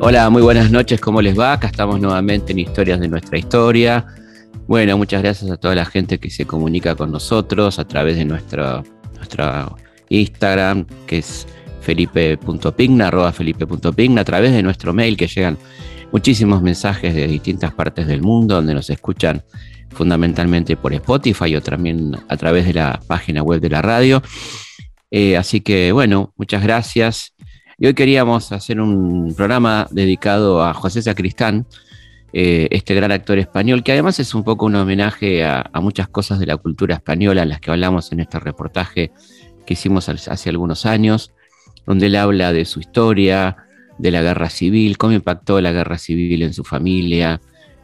Hola, muy buenas noches, ¿cómo les va? Acá estamos nuevamente en Historias de nuestra historia. Bueno, muchas gracias a toda la gente que se comunica con nosotros a través de nuestra, Instagram, que es felipe.pigna, arroba felipe.pigna, a través de nuestro mail que llegan muchísimos mensajes de distintas partes del mundo donde nos escuchan fundamentalmente por Spotify o también a través de la página web de la radio. Eh, así que bueno, muchas gracias. Y hoy queríamos hacer un programa dedicado a José Sacristán, eh, este gran actor español, que además es un poco un homenaje a, muchas cosas de la cultura española las que hablamos en este reportaje que hicimos hace algunos años, donde él habla de su historia, de la guerra civil, cómo impactó la guerra civil en su familia,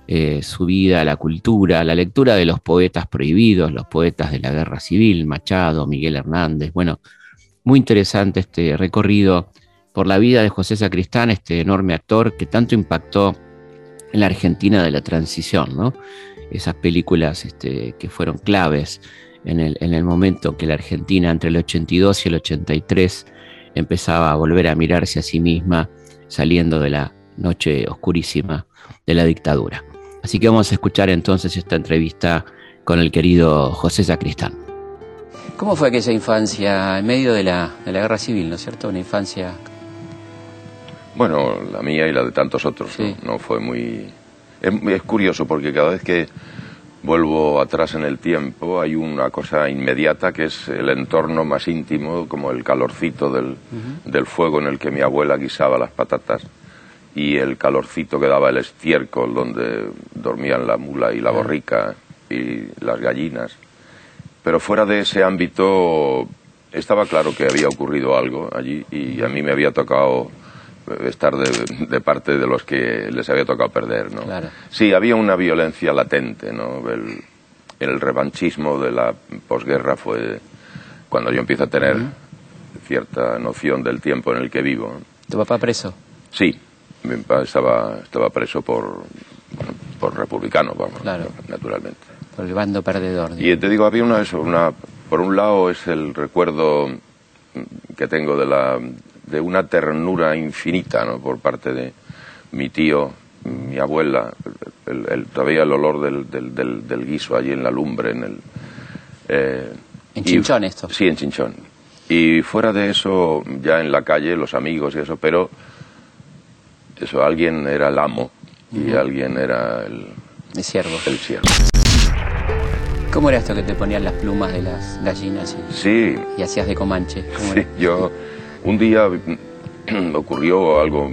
eh, su vida, la cultura, la lectura de los poetas prohibidos, los poetas de la guerra civil, Machado, Miguel Hernández. Bueno, muy interesante este recorrido por la vida de José Sacristán, este enorme actor que tanto impactó en la Argentina de la transición, ¿no? Esas películas este, que fueron claves en el, en el momento que la Argentina entre el 82 y el 83 empezaba a volver a mirarse a sí misma saliendo de la noche oscurísima de la dictadura. Así que vamos a escuchar entonces esta entrevista con el querido José Sacristán. ¿Cómo fue aquella infancia en medio de la, de la guerra civil, ¿no es cierto? Una infancia bueno, la mía y la de tantos otros, ¿no? fue muy... Es, curioso porque cada vez que vuelvo atrás en el tiempo hay una cosa inmediata que es el entorno más íntimo, como el calorcito del, del fuego en el que mi abuela guisaba las patatas y el calorcito que daba el estiércol donde dormían la mula y la borrica y las gallinas. Pero fuera de ese ámbito estaba claro que había ocurrido algo allí y a mí me había tocado estar de, parte de los que les había tocado perder, ¿no? Sí, había una violencia latente, ¿no? El, revanchismo de la posguerra fue cuando yo empiezo a tener cierta noción del tiempo en el que vivo. ¿Tu papá preso? Sí, mi papá estaba, estaba preso por, por republicano, vamos, naturalmente. Por el bando perdedor. Y te digo, había una, una, por un lado es el recuerdo que tengo de la de una ternura infinita ¿no? por parte de mi tío, mi abuela, el, todavía el olor del, del, del, guiso allí en la lumbre, en el... Eh, ¿En Chinchón esto? Sí, en Chinchón. Y fuera de eso, ya en la calle, los amigos y eso, pero eso, alguien era el amo y alguien era el... El siervo. El siervo. ¿Cómo era esto que te ponían las plumas de las gallinas y, sí. y hacías de comanche? sí, yo un día ocurrió algo,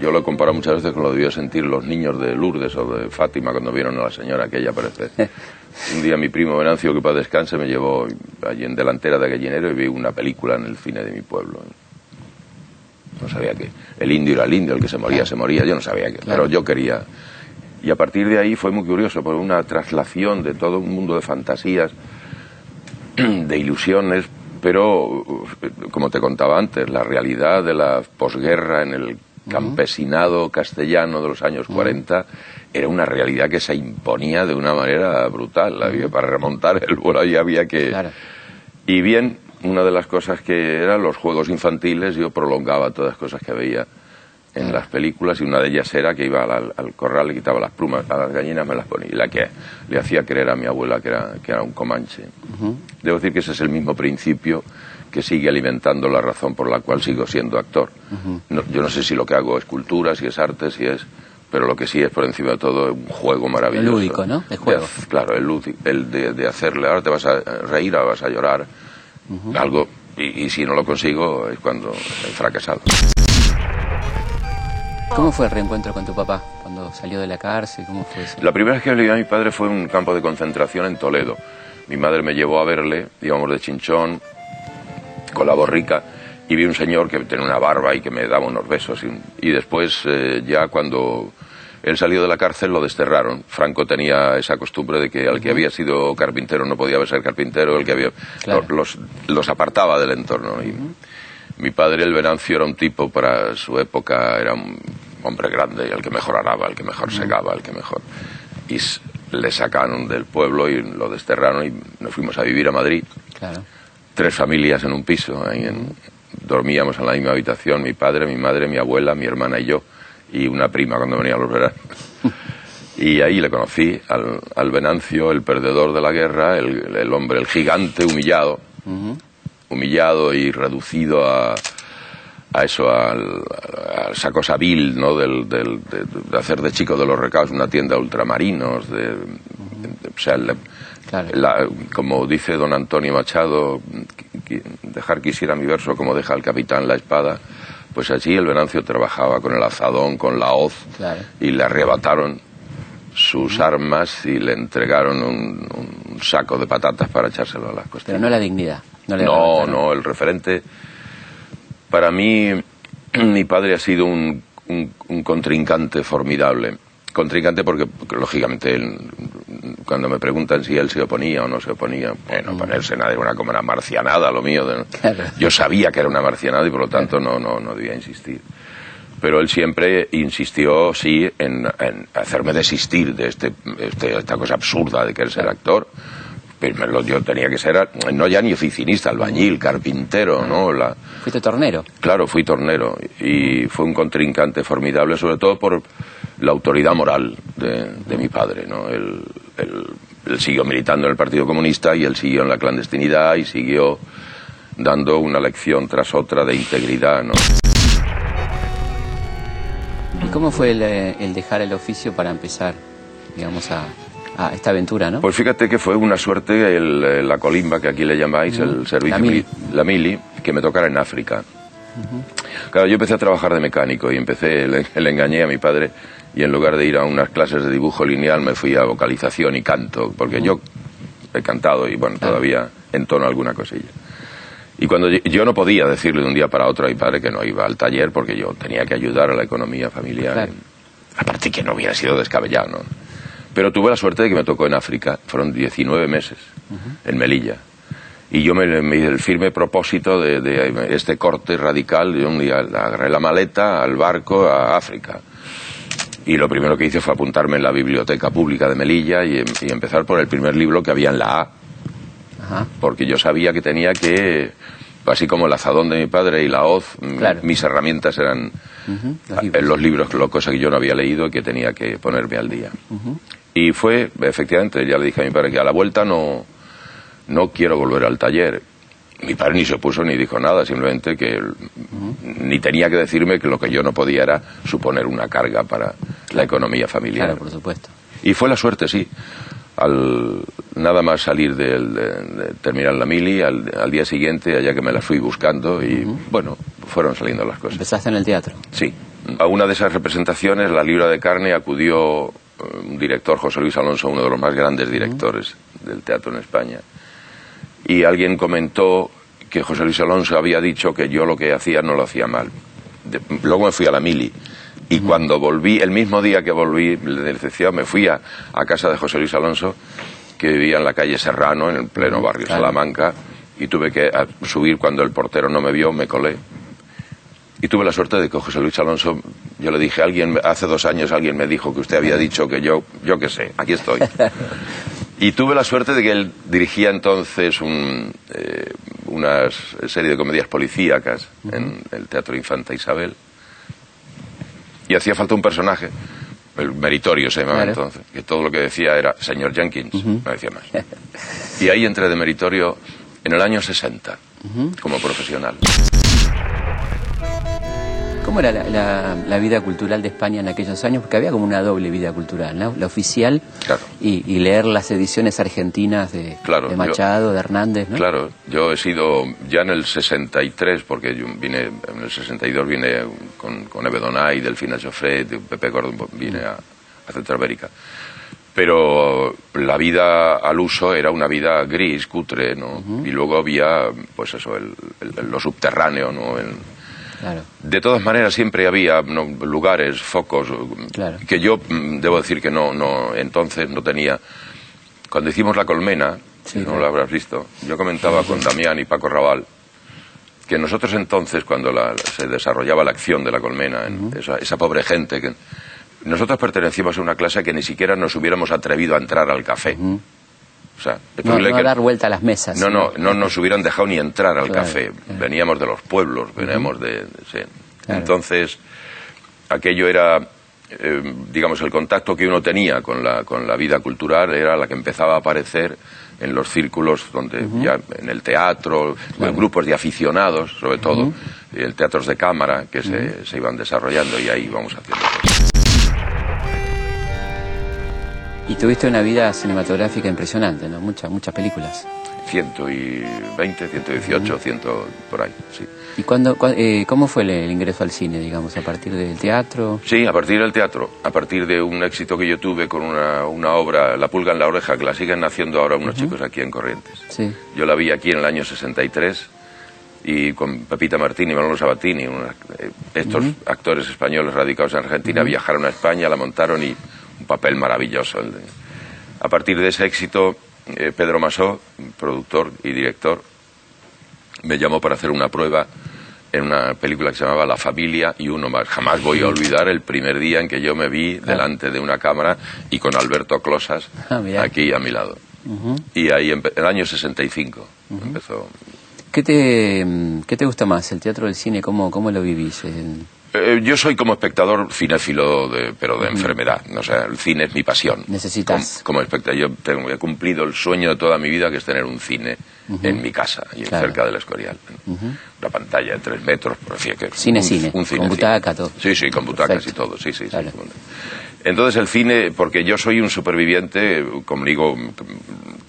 yo lo he comparado muchas veces con lo que debió sentir los niños de Lourdes o de Fátima cuando vieron a la señora aquella aparecer. un día mi primo Venancio, que para descanse, me llevó allí en delantera de gallinero y vi una película en el cine de mi pueblo. No sabía que el indio era el indio, el que se moría, se moría, yo no sabía que, pero yo quería. Y a partir de ahí fue muy curioso, por una traslación de todo un mundo de fantasías, de ilusiones, pero, como te contaba antes, la realidad de la posguerra en el campesinado castellano de los años 40 era una realidad que se imponía de una manera brutal. Había, para remontar el vuelo ahí había que... Y bien, una de las cosas que eran los juegos infantiles, yo prolongaba todas las cosas que veía en las películas y una de ellas era que iba al, corral, le quitaba las plumas a las gallinas, me las ponía y la que le hacía creer a mi abuela que era, que era un comanche. Debo decir que ese es el mismo principio que sigue alimentando la razón por la cual sigo siendo actor. yo no sé si lo que hago es cultura, si es arte, si es... Pero lo que sí es por encima de todo un juego maravilloso. El lúdico, ¿no? El juego. claro, el, el de, hacerle, ahora te vas a reír, ahora vas a llorar, algo, y, y si no lo consigo es cuando he fracasado. ¿Cómo fue el reencuentro con tu papá cuando salió de la cárcel? ¿Cómo fue eso? La primera vez que le vi a mi padre fue en un campo de concentración en Toledo. Mi madre me llevó a verle, íbamos de chinchón, con la borrica, y vi un señor que tenía una barba y que me daba unos besos. Y, después, eh, ya cuando él salió de la cárcel, lo desterraron. Franco tenía esa costumbre de que al que había sido carpintero no podía ser carpintero, el que había... Los, los, apartaba del entorno. Y, mi padre, el Venancio, era un tipo para su época, era un hombre grande, el que mejor araba, el que mejor segaba, el que mejor. Y le sacaron del pueblo y lo desterraron y nos fuimos a vivir a Madrid. tres familias en un piso. ahí en- dormíamos en la misma habitación, mi padre, mi madre, mi abuela, mi hermana y yo, y una prima cuando venía a los veranos. Y ahí le conocí al, al Venancio, el perdedor de la guerra, el, el hombre, el gigante humillado, humillado y reducido a, a eso, al, a esa cosa vil, ¿no? Del, del- de, de hacer de chico de los recados una tienda de ultramarinos, de, de- o sea, Claro. la- como dice don Antonio Machado, dejar quisiera mi verso como deja el capitán la espada, pues allí el Venancio trabajaba con el azadón, con la hoz, Claro. y le arrebataron sus armas y le entregaron un, un saco de patatas para echárselo a las costillas. Pero no la dignidad. No, le No, no, el referente. Para mí, mi padre ha sido un, un- un contrincante formidable. Contrincante porque, porque, lógicamente, él, cuando me preguntan si él se oponía o no se oponía, bueno, ponerse nada era una, como una marcianada lo mío. de- Claro. Yo sabía que era una marcianada y por lo tanto no, no, no debía insistir. Pero él siempre insistió, sí, en, en hacerme desistir de este, este- esta cosa absurda de querer ser actor. Yo tenía que ser, no ya ni oficinista, albañil, carpintero, ¿no? La, Fuiste tornero. Claro, fui tornero y fue un contrincante formidable, sobre todo por la autoridad moral de, de mi padre. ¿no? Él, él- él siguió militando en el Partido Comunista y él siguió en la clandestinidad y siguió dando una lección tras otra de integridad. ¿no? ¿Y cómo fue el, eh, el dejar el oficio para empezar, digamos, a, a esta aventura, no? Pues fíjate que fue una suerte el, eh, la colimba, que aquí le llamáis, el servicio La mili. la mili, que me tocara en África. Claro, yo empecé a trabajar de mecánico y empecé, le, le engañé a mi padre y en lugar de ir a unas clases de dibujo lineal me fui a vocalización y canto, porque yo he cantado y bueno, todavía entono alguna cosilla. Y cuando yo, yo no podía decirle de un día para otro a mi padre que no iba al taller porque yo tenía que ayudar a la economía familiar. Claro. Aparte que no hubiera sido descabellado, ¿no? Pero tuve la suerte de que me tocó en África. Fueron 19 meses en Melilla. Y yo me, me hice el firme propósito de, de este corte radical. De un día agarré la maleta al barco a África. Y lo primero que hice fue apuntarme en la biblioteca pública de Melilla y, y empezar por el primer libro que había en la A Ajá. porque yo sabía que tenía que, así como el azadón de mi padre y la hoz, Claro. mis herramientas eran los libros. los libros, lo, cosa que yo no había leído y que tenía que ponerme al día. Y fue, efectivamente, ya le dije a mi padre que a la vuelta no, no quiero volver al taller. Mi padre ni se opuso ni dijo nada, simplemente que él- ni tenía que decirme que lo que yo no podía era suponer una carga para la economía familiar. Claro, por supuesto. Y fue la suerte, sí. Al nada más salir del- de, de terminar la mili, al, al día siguiente, allá que me las fui buscando y bueno, fueron saliendo las cosas. Empezaste en el teatro. Sí. A una de esas representaciones, La Libra de Carne, acudió un director, José Luis Alonso, uno de los más grandes directores del teatro en España. Y alguien comentó que José Luis Alonso había dicho que yo lo que hacía no lo hacía mal. De- luego me fui a la mili. Y cuando volví, el mismo día que volví de recepción, me fui a, a casa de José Luis Alonso, que vivía en la calle Serrano, en el pleno barrio Claro. Salamanca, y tuve que subir cuando el portero no me vio, me colé. Y tuve la suerte de que José Luis Alonso, yo le dije, alguien, hace dos años alguien me dijo que usted había dicho que yo, yo qué sé, aquí estoy. Y tuve la suerte de que él dirigía entonces un, eh, una serie de comedias policíacas en el Teatro Infanta Isabel. Y hacía falta un personaje, el meritorio se llamaba Claro. entonces, que todo lo que decía era señor Jenkins, no decía más. Y ahí entré de meritorio en el año 60, como profesional. ¿Cómo era la, la- la vida cultural de España en aquellos años? Porque había como una doble vida cultural, ¿no? La oficial Claro. y, y leer las ediciones argentinas de, Claro, de yo- Machado, de Hernández, ¿no? Claro, yo he sido ya en el 63, porque yo vine, en el 62 vine con, con Delfina Joffre, Pepe Gordon, vine a, a Centroamérica. Pero la vida al uso era una vida gris, cutre, ¿no? Y luego había, pues eso, el, el- lo subterráneo, ¿no? El- Claro. de todas maneras siempre había ¿no? lugares, focos, Claro. que yo mm, debo decir que no, no, entonces no tenía. Cuando hicimos la colmena, Sí, no claro. lo habrás visto, yo comentaba con Damián y Paco Raval que nosotros entonces, cuando la- se desarrollaba la acción de la colmena, en esa, esa pobre gente, que nosotros pertenecíamos a una clase que ni siquiera nos hubiéramos atrevido a entrar al café. Sea, No, no que- dar vuelta a las mesas. no, no, no nos hubieran dejado ni entrar al Claro, café. claro. Veníamos de los pueblos, veníamos de... sí. Claro. Entonces, aquello era, eh, digamos, el contacto que uno tenía con la, con la vida cultural era la que empezaba a aparecer en los círculos donde ya en el teatro, en grupos de aficionados, sobre todo, y el teatros de cámara que se, se iban desarrollando y ahí íbamos haciendo Y tuviste una vida cinematográfica impresionante, ¿no? Muchas, muchas películas. 120, 118, 100 por ahí, sí. ¿Y cuándo, eh, cómo fue el, el ingreso al cine, digamos, a partir del teatro? Sí, a partir del teatro, a partir de un éxito que yo tuve con una, una obra, La pulga en la oreja, que la siguen haciendo ahora unos chicos aquí en Corrientes. Sí. Yo la vi aquí en el año 63 y con Pepita Martín y Manolo Sabatini, una- eh, estos actores españoles radicados en Argentina, viajaron a España, la montaron y un papel maravilloso. A partir de ese éxito, eh, Pedro Masó, productor y director, me llamó para hacer una prueba en una película que se llamaba La familia y uno más. Jamás voy a olvidar el primer día en que yo me vi delante de una cámara y con Alberto Closas Ah, aquí a mi lado. Ujú. Y ahí, empe- el año 65, empezó. ¿Qué te, ¿Qué te gusta más, el teatro o el cine? ¿Cómo, cómo lo vivís? El- Eh, yo soy como espectador cinéfilo, de, pero de enfermedad. O sea, el cine es mi pasión. Necesitas. Como, como espectador, yo tengo, he cumplido el sueño de toda mi vida, que es tener un cine en mi casa, y Claro. cerca del Escorial. Una pantalla de tres metros, por fin, que Cine, un, cine, un con cine, butaca, todo. Sí, sí, con butacas y todo, sí, sí. sí. Entonces el cine, porque yo soy un superviviente, conmigo,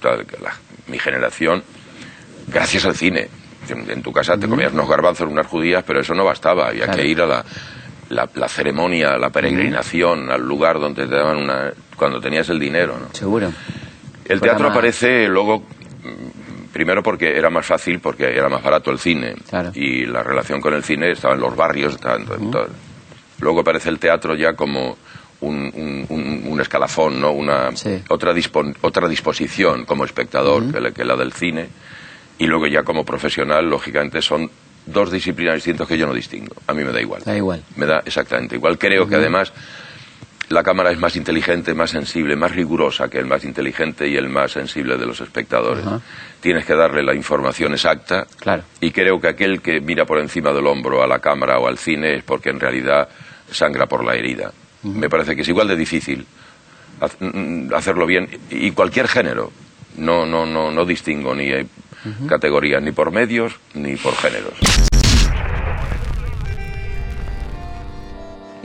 toda la- mi generación, gracias al cine. En, tu casa te comías unos garbanzos, unas judías, pero eso no bastaba. Había Claro. que ir a la, la, la ceremonia, la peregrinación, al lugar donde te daban una... cuando tenías el dinero, ¿no? Seguro. El Fuera teatro más- aparece luego, primero porque era más fácil, porque era más barato el cine. Claro. Y la relación con el cine estaba en los barrios. estaba en to- en todo. Luego aparece el teatro ya como un, un- escalafón, ¿no? Una, Sí. otra, dispon- otra disposición como espectador que, la, que la del cine. Y luego ya como profesional, lógicamente, son dos disciplinas distintas que yo no distingo. A mí me da igual. Da igual. Me da exactamente igual. Creo que además la cámara es más inteligente, más sensible, más rigurosa que el más inteligente y el más sensible de los espectadores. Tienes que darle la información exacta. Claro. Y creo que aquel que mira por encima del hombro a la cámara o al cine es porque en realidad sangra por la herida. Me parece que es igual de difícil haz- mm, hacerlo bien y cualquier género. No, no, no, no distingo ni categorías ni por medios ni por géneros.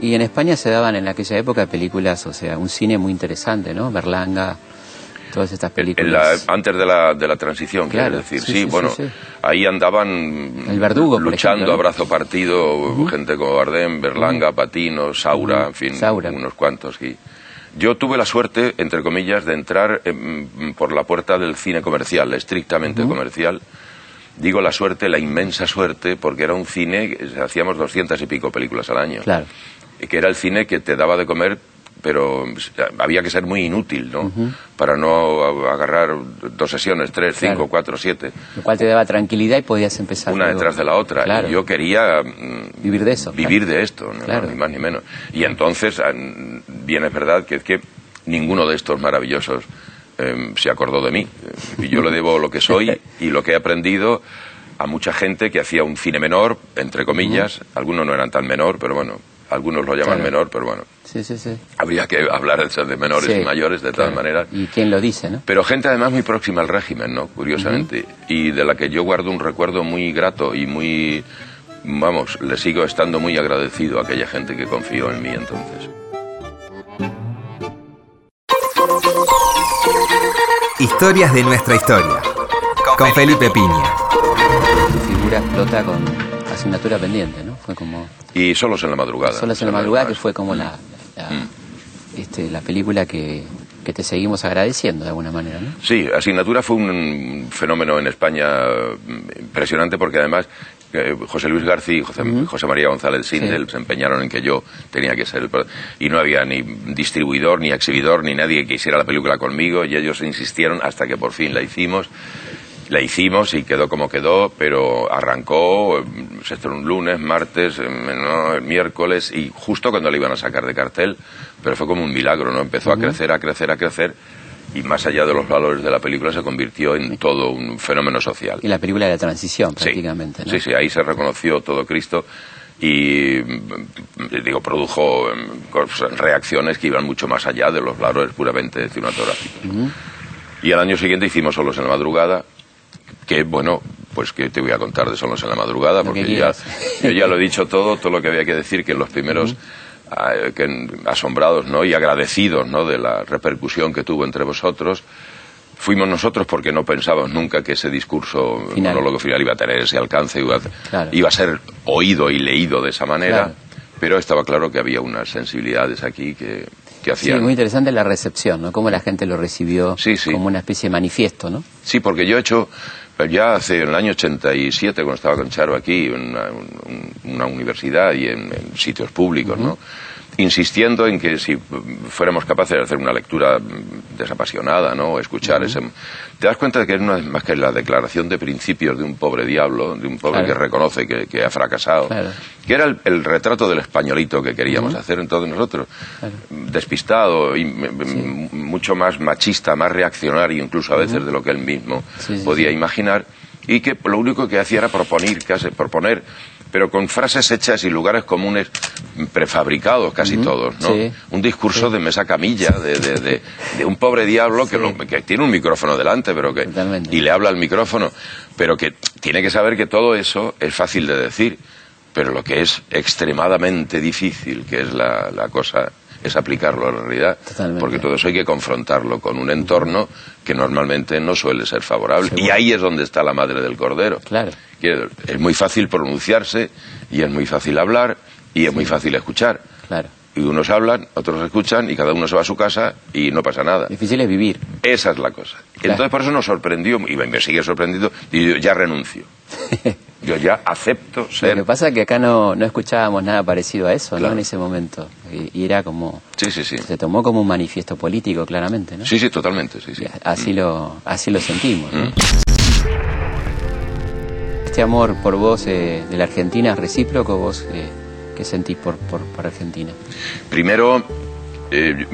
Y en España se daban en aquella época películas, o sea, un cine muy interesante, ¿no? Berlanga, todas estas En películas. la- antes de la, de la transición, Claro, quiero decir. sí, Sí, sí, sí, bueno, sí. ahí andaban El Verdugo, luchando ejemplo, ¿no? a brazo partido, gente como Bardem, Berlanga, Patino, Saura, en fin, Saura. unos cuantos. Y yo tuve la suerte, entre comillas, de entrar em, por la puerta del cine comercial, estrictamente comercial. Digo la suerte, la inmensa suerte, porque era un cine, hacíamos doscientas y pico películas al año Claro. y que era el cine que te daba de comer, pero pues, había que ser muy inútil, ¿no? Para no agarrar dos sesiones, tres, cinco, cuatro, siete, Lo cual te daba tranquilidad y podías empezar. una luego. detrás de la otra. Claro. Y yo quería mm, Vivir de eso. vivir de esto, ni más ni menos. Y entonces, bien es verdad que es que ninguno de estos maravillosos eh, se acordó de mí. Y yo le debo lo que soy y lo que he aprendido a mucha gente que hacía un cine menor, entre comillas. Algunos no eran tan menor, pero bueno, algunos lo llaman Claro. menor, pero bueno. Sí, sí, sí. Habría que hablar de menores Sí, y mayores de claro. maneras. ¿Y quién lo dice, no? Pero gente además muy próxima al régimen, ¿no? Curiosamente. Y de la que yo guardo un recuerdo muy grato y muy... Vamos, le sigo estando muy agradecido a aquella gente que confió en mí entonces. Historias de nuestra historia. Con Felipe Piña. Tu figura explota con asignatura pendiente, ¿no? Fue como... Y solos en la madrugada. Solas en la madrugada, que fue como la, la, Mm. este, la película que, que te seguimos agradeciendo de alguna manera, ¿no? Sí, Asignatura fue un fenómeno en España mm, impresionante porque además eh, José Luis García y José, José María González Sindel Sí. se empeñaron en que yo tenía que ser el... Y no había ni distribuidor, ni exhibidor, ni nadie que hiciera la película conmigo y ellos insistieron hasta que por fin la hicimos. La hicimos y quedó como quedó, pero arrancó, eh, se estrenó un lunes, martes, eh, no, el miércoles y justo cuando la iban a sacar de cartel, pero fue como un milagro, ¿no? Empezó a crecer, a crecer, a crecer y más allá de los valores de la película se convirtió en todo un fenómeno social. Y la película de la transición, Sí. prácticamente. ¿no? Sí, sí, ahí se reconoció todo Cristo y mm, digo produjo cosas- reacciones que iban mucho más allá de los valores puramente cinematográficos. Y al año siguiente hicimos Solos en la madrugada, que bueno, pues que te voy a contar de Solos en la madrugada, porque ya, yo ya lo he dicho todo, todo lo que había que decir, que en los primeros asombrados ¿no? y agradecidos ¿no? de la repercusión que tuvo entre vosotros, fuimos nosotros porque no pensábamos nunca que ese discurso Final. monólogo final iba a tener ese alcance, iba a, Claro. iba a ser oído y leído de esa manera, Claro. pero estaba claro que había unas sensibilidades aquí que, que Sí, hacían... muy interesante la recepción, ¿no? Cómo la gente lo recibió Sí, sí. como una especie de manifiesto, ¿no? Sí, porque yo he hecho, ya hace en el año 87, cuando estaba con aquí, en una, un- una universidad y en sitios públicos, ¿no? Insistiendo en que si fuéramos capaces de hacer una lectura desapasionada, ¿no? Escuchar ese... Te das cuenta de que es más que la declaración de principios de un pobre diablo, de un pobre Claro. que reconoce que, que ha fracasado, Claro. que era el, el retrato del españolito que queríamos hacer en todos nosotros. Despistado, y, mucho más machista, más reaccionario incluso a veces de lo que él mismo sí, podía sí. imaginar, y que lo único que hacía era proponer, casi, proponer, pero con frases hechas y lugares comunes prefabricados casi todos, ¿no? Sí. Un discurso de mesa camilla, de, de- de- de un pobre diablo que, lo- que tiene un micrófono delante, pero que Totalmente. y le habla al micrófono, pero que tiene que saber que todo eso es fácil de decir, pero lo que es extremadamente difícil, que es la, la cosa, es aplicarlo a la realidad, Totalmente. porque todo eso hay que confrontarlo con un entorno que normalmente no suele ser favorable. Y ahí es donde está la madre del cordero. Claro. Es muy fácil pronunciarse y es muy fácil hablar y es muy fácil escuchar. Claro. Y unos hablan, otros escuchan y cada uno se va a su casa y no pasa nada. Difícil es vivir. Esa es la cosa. Entonces por eso nos sorprendió y me sigue sorprendiendo y yo ya renuncio. Yo ya acepto Lo que ser... pasa es que acá no, no escuchábamos nada parecido a eso, ¿no? Claro. En ese momento. Y, y era como... Sí, sí, sí. Se tomó como un manifiesto político, claramente, ¿no? Sí, sí, totalmente, sí, sí. Así lo, así lo sentimos. ¿no? Mm. Este amor por vos eh, de la Argentina es recíproco, vos eh, ¿qué sentís por, por, por Argentina? Primero, eh,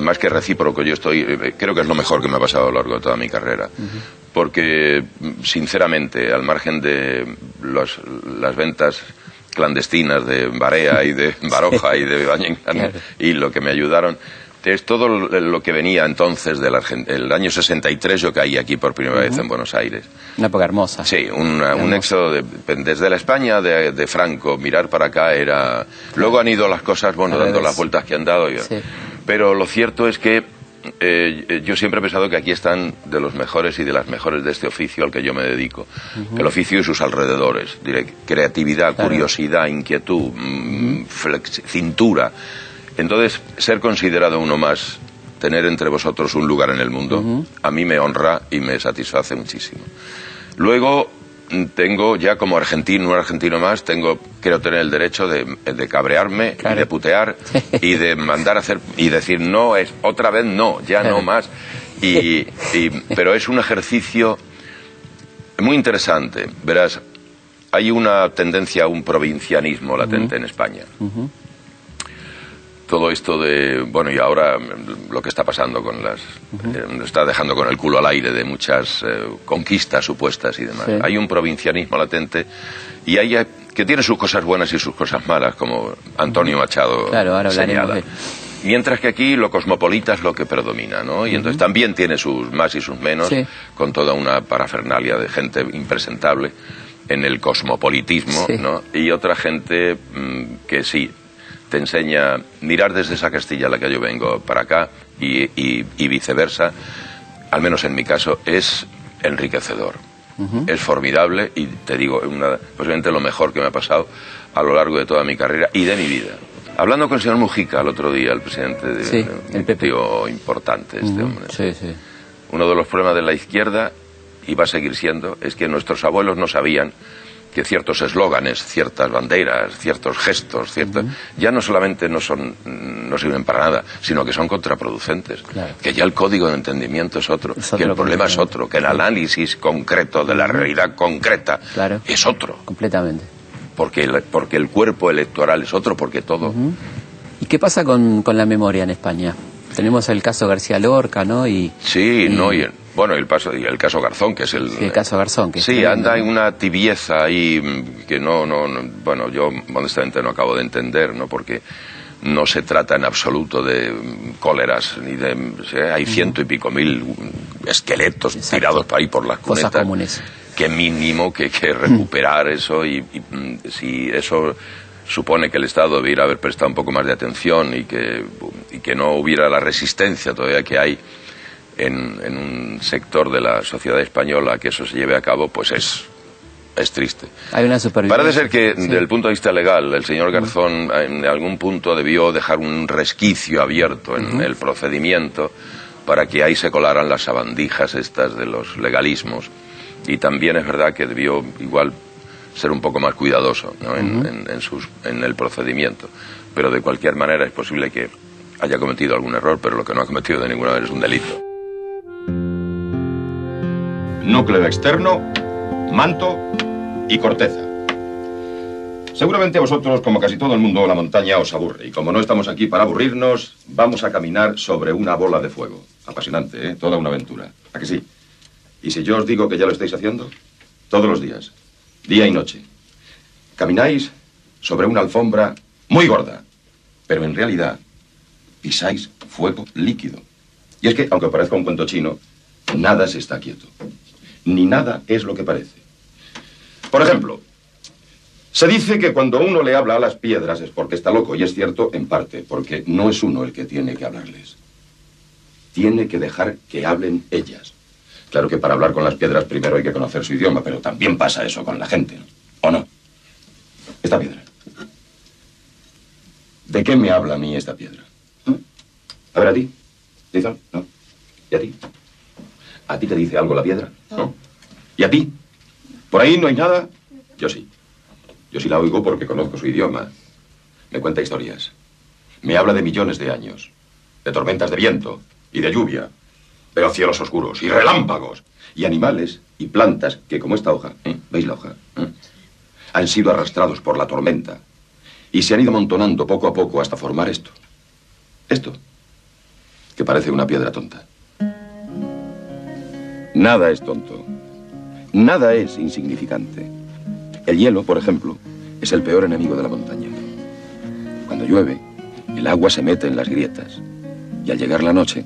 más que recíproco, yo estoy, eh, creo que es lo mejor que me ha pasado a lo largo de toda mi carrera. Porque, mm, sinceramente, al margen de los- las ventas clandestinas de Barea y de Baroja y de Bañengan Claro. y lo que me ayudaron, es todo lo que venía entonces del el año 63, yo caí aquí por primera vez en Buenos Aires. Una época hermosa. Sí, una- un éxodo de- desde la España de, de Franco, mirar para acá era... Luego han ido las cosas, bueno, dando las vueltas que han dado. y- Sí. Pero lo cierto es que eh, yo siempre he pensado que aquí están de los mejores y de las mejores de este oficio al que yo me dedico. El oficio y sus alrededores. Diré, creatividad, Claro. curiosidad, inquietud, mm, cintura. Entonces, ser considerado uno más, tener entre vosotros un lugar en el mundo, a mí me honra y me satisface muchísimo. Luego mm, tengo ya como argentino, un argentino más, tengo creo tener el derecho de, de cabrearme Claro. y de putear y de mandar a hacer y decir no es otra vez no, ya no más. Y, y- pero es un ejercicio muy interesante. Verás, hay una tendencia a un provincianismo latente en España. Todo esto de, bueno, y ahora lo que está pasando con las, eh, está dejando con el culo al aire de muchas eh, conquistas supuestas y demás. Sí. Hay un provincianismo latente y hay eh, que tiene sus cosas buenas y sus cosas malas, como Antonio Machado Claro, ahora señala. de. Mientras que aquí lo cosmopolita es lo que predomina, ¿no? Y entonces también tiene sus más y sus menos, Sí. con toda una parafernalia de gente impresentable en el cosmopolitismo, Sí. ¿no? Y otra gente mm, que sí te enseña mirar desde esa Castilla a la que yo vengo para acá y, y- y viceversa, al menos en mi caso, es enriquecedor. Es formidable y te digo, una, posiblemente lo mejor que me ha pasado a lo largo de toda mi carrera y de mi vida. Hablando con el señor Mujica el otro día, el presidente de Sí, el un tío importante, este Ujú, hombre. Sí, sí. Uno de los problemas de la izquierda, y va a seguir siendo, es que nuestros abuelos no sabían que ciertos eslóganes, ciertas banderas, ciertos gestos, ciertos, ya no solamente no son no sirven para nada, sino que son contraproducentes. Claro. Que ya el código de entendimiento es otro, Es que el problema es otro, que el análisis concreto de la realidad concreta Claro. es otro, Completamente. porque el, porque el cuerpo electoral es otro, porque todo. ¿Y qué pasa con, con la memoria en España? Tenemos el caso García Lorca, ¿no? Y, sí, no, y bueno, el, paso, y el caso Garzón, que es el... el caso Garzón, que Sí, anda en una tibieza ahí mm, que no, no, no, bueno, yo honestamente no acabo de entender, ¿no? Porque no se trata en absoluto de mm, cóleras, ni de... hay ciento y pico mil mm, esqueletos tirados por ahí por las Cosas cunetas. comunes. Qué mínimo que, que recuperar eso y, y, mm, si eso supone que el Estado debiera haber prestado un poco más de atención y que, y que no hubiera la resistencia todavía que hay en, en un sector de la sociedad española que eso se lleve a cabo, pues es, es triste. Hay una. Parece ser que, Sí. desde el punto de vista legal, el señor Garzón en algún punto debió dejar un resquicio abierto en el procedimiento para que ahí se colaran las sabandijas estas de los legalismos. Y también es verdad que debió igual ser un poco más cuidadoso ¿no? en, en- en sus, en el procedimiento. Pero de cualquier manera es posible que haya cometido algún error, pero lo que no ha cometido de ninguna manera es un delito. núcleo externo, manto y corteza. Seguramente a vosotros, como casi todo el mundo, la montaña os aburre. Y como no estamos aquí para aburrirnos, vamos a caminar sobre una bola de fuego. Apasionante, ¿eh? Toda una aventura. ¿A que sí? Y si yo os digo que ya lo estáis haciendo, todos los días, día y noche. Camináis sobre una alfombra muy gorda, pero en realidad pisáis fuego líquido. Y es que, aunque parezca un cuento chino, nada se está quieto. Ni nada es lo que parece. Por ejemplo, se dice que cuando uno le habla a las piedras es porque está loco, y es cierto en parte, porque no es uno el que tiene que hablarles. Tiene que dejar que hablen ellas. Claro que para hablar con las piedras primero hay que conocer su idioma, pero también pasa eso con la gente. ¿o no? Esta piedra. ¿De qué me habla a mí esta piedra? ¿Eh? A ver, a ti. ¿No? ¿Y a ti? ¿A ti te dice algo la piedra? No. ¿Y a ti? ¿Por ahí no hay nada? Yo sí. Yo sí la oigo porque conozco su idioma. Me cuenta historias. Me habla de millones de años. De tormentas de viento y de lluvia. Pero cielos oscuros y relámpagos. Y animales y plantas que, como esta hoja, ¿eh? ¿veis la hoja? ¿Eh? Han sido arrastrados por la tormenta. Y se han ido amontonando poco a poco hasta formar esto. Esto. Que parece una piedra tonta. Nada es tonto. Nada es insignificante. El hielo, por ejemplo, es el peor enemigo de la montaña. Cuando llueve, el agua se mete en las grietas y al llegar la noche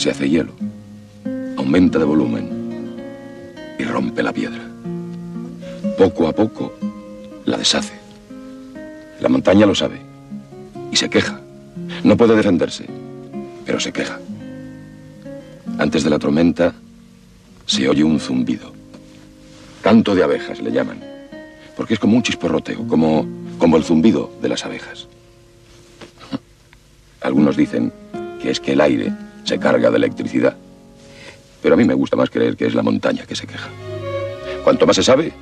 se hace hielo, aumenta de volumen y rompe la piedra. Poco a poco la deshace. La montaña lo sabe y se queja. No puede defenderse, pero se queja. Antes de la tormenta se oye un zumbido. Canto de abejas le llaman. Porque es como un chisporroteo, como, como el zumbido de las abejas. Algunos dicen que es que el aire se carga de electricidad. Pero a mí me gusta más creer que es la montaña que se queja. Cuanto más se sabe,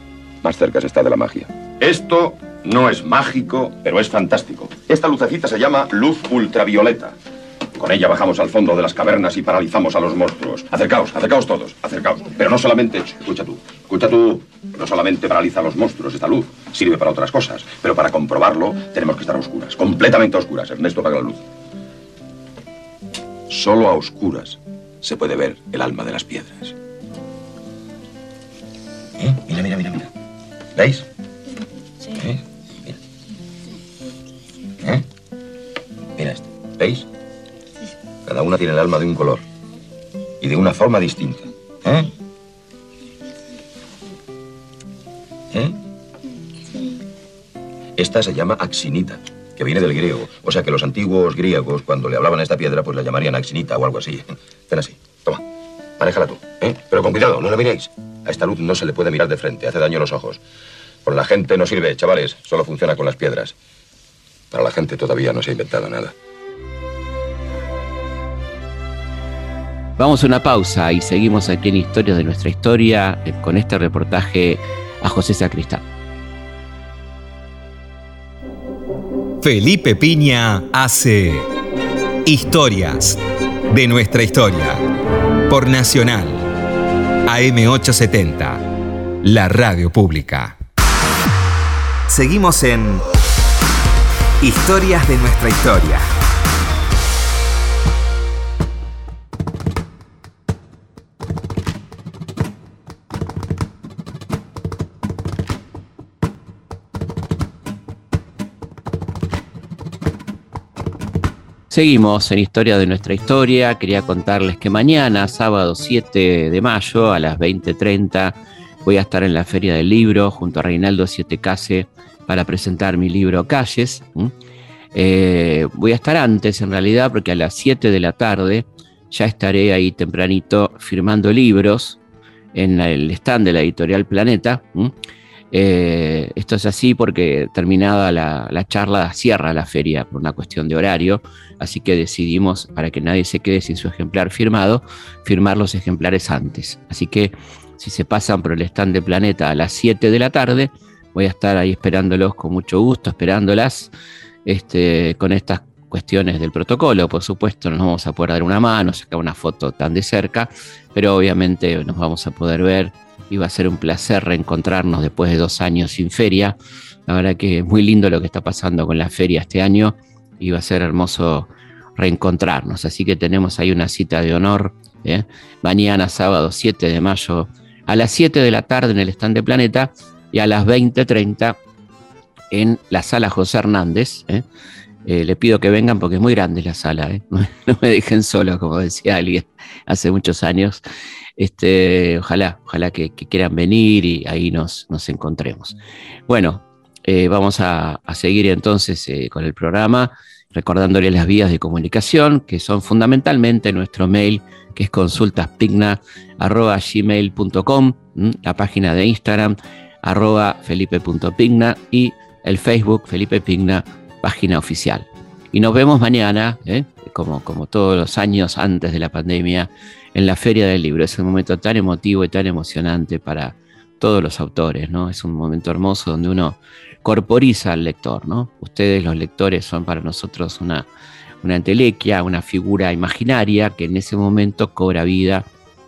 más cerca se está de la magia. Esto no es mágico, pero es fantástico. Esta lucecita se llama luz ultravioleta. Con ella bajamos al fondo de las cavernas y paralizamos a los monstruos. Acercaos, acercaos todos, acercaos. Pero no solamente, escucha tú, escucha tú, no solamente paraliza a los monstruos esta luz, sirve para otras cosas. Pero para comprobarlo tenemos que estar a oscuras, completamente a oscuras. Ernesto, apaga la luz. Solo a oscuras se puede ver el alma de las piedras. ¿Eh? Mira, mira, mira, mira. ¿Veis? ¿Eh? Mira. ¿Eh? Mira esto. ¿Veis? Cada una tiene el alma de un color y de una forma distinta. ¿Eh? ¿Eh? Esta se llama axinita, que viene del griego. O sea que los antiguos griegos, cuando le hablaban a esta piedra, pues la llamarían axinita o algo así. Ven así, toma, manéjala tú. ¿eh? Pero con cuidado, no la miréis. A esta luz no se le puede mirar de frente, hace daño a los ojos. Con la gente no sirve, chavales, solo funciona con las piedras. Para la gente todavía no se ha inventado nada. Vamos a una pausa y seguimos aquí en Historias de nuestra historia eh, con este reportaje a José Sacristán. Felipe Piña hace Historias de nuestra historia por Nacional AM870, la radio pública. Seguimos en Historias de nuestra historia. Seguimos en Historia de nuestra historia. Quería contarles que mañana, sábado 7 de mayo, a las 20.30, voy a estar en la Feria del Libro junto a Reinaldo Siete Case para presentar mi libro Calles. Eh, voy a estar antes, en realidad, porque a las 7 de la tarde ya estaré ahí tempranito firmando libros en el stand de la editorial Planeta. Eh, esto es así porque terminada la, charla cierra la feria por una cuestión de horario, así que decidimos, para que nadie se quede sin su ejemplar firmado, firmar los ejemplares antes. Así que si se pasan por el stand de Planeta a las 7 de la tarde, voy a estar ahí esperándolos con mucho gusto, esperándolas este, con estas cuestiones del protocolo, por supuesto, no nos vamos a poder dar una mano, sacar una foto tan de cerca, pero obviamente nos vamos a poder ver va a ser un placer reencontrarnos después de dos años sin feria. La verdad que es muy lindo lo que está pasando con la feria este año va a ser hermoso reencontrarnos. Así que tenemos ahí una cita de honor. ¿eh? Mañana, sábado 7 de mayo, a las 7 de la tarde en el stand de Planeta y a las 20.30 en la sala José Hernández. ¿eh? Eh, le pido que vengan porque es muy grande la sala, no, me dejen solo, como decía alguien hace muchos años. Este, ojalá, ojalá que, quieran venir y ahí nos, nos encontremos. Bueno, eh, vamos a, seguir entonces eh, con el programa, recordándole las vías de comunicación, que son fundamentalmente nuestro mail, que es consultaspigna.gmail.com, la página de Instagram, arroba felipe.pigna y el Facebook Felipe Pigna, página oficial. Y nos vemos mañana, ¿eh? como, como todos los años antes de la pandemia, en la Feria del Libro. Es un momento tan emotivo y tan emocionante para todos los autores, ¿no? Es un momento hermoso donde uno corporiza al lector, ¿no? Ustedes, los lectores, son para nosotros una, una entelequia, una figura imaginaria que en ese momento cobra vida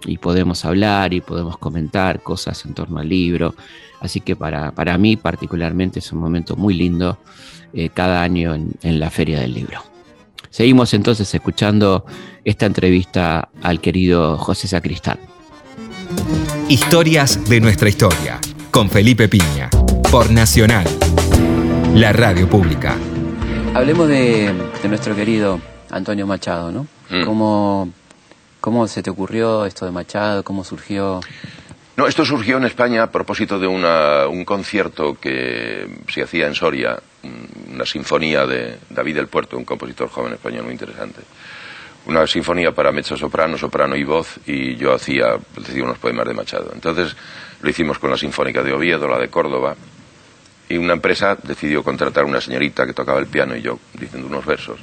y podemos hablar y podemos comentar cosas en torno al libro. Así que para, para mí particularmente es un momento muy lindo eh, cada año en, en la Feria del Libro. Seguimos entonces escuchando esta entrevista al querido José Sacristán. Historias de nuestra historia, con Felipe Piña, por Nacional, la radio pública. Hablemos de, nuestro querido Antonio Machado, ¿no? Mm. ¿Cómo, ¿Cómo se te ocurrió esto de Machado? ¿Cómo surgió? No, esto surgió en España a propósito de un concierto que se hacía en Soria, una sinfonía de David del Puerto, un compositor joven español muy interesante. Una sinfonía para mezzo soprano, soprano y voz, y yo hacía, decía unos poemas de Machado. Entonces lo hicimos con la Sinfónica de Oviedo, la de Córdoba, y una empresa decidió contratar a una señorita que tocaba el piano y yo diciendo unos versos.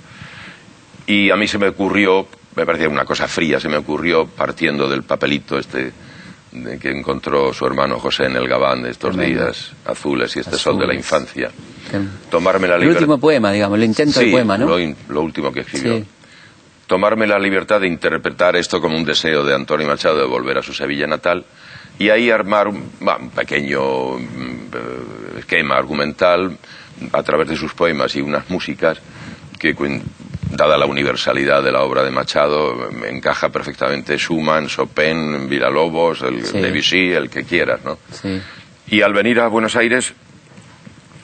Y a mí se me ocurrió, me parecía una cosa fría, se me ocurrió partiendo del papelito este que encontró su hermano José en el Gabán de estos días azules y este sol de la infancia. Tomarme la El último poema, digamos, el intento de poema, ¿no? Lo, lo último que escribió. Tomarme la libertad de interpretar esto como un deseo de Antonio Machado de volver a su Sevilla natal y ahí armar un, un pequeño mm, esquema argumental a través de sus poemas y unas músicas que dada la universalidad de la obra de Machado, encaja perfectamente Schumann, Chopin, Villalobos, el Debussy, el que quieras, ¿no? Y al venir a Buenos Aires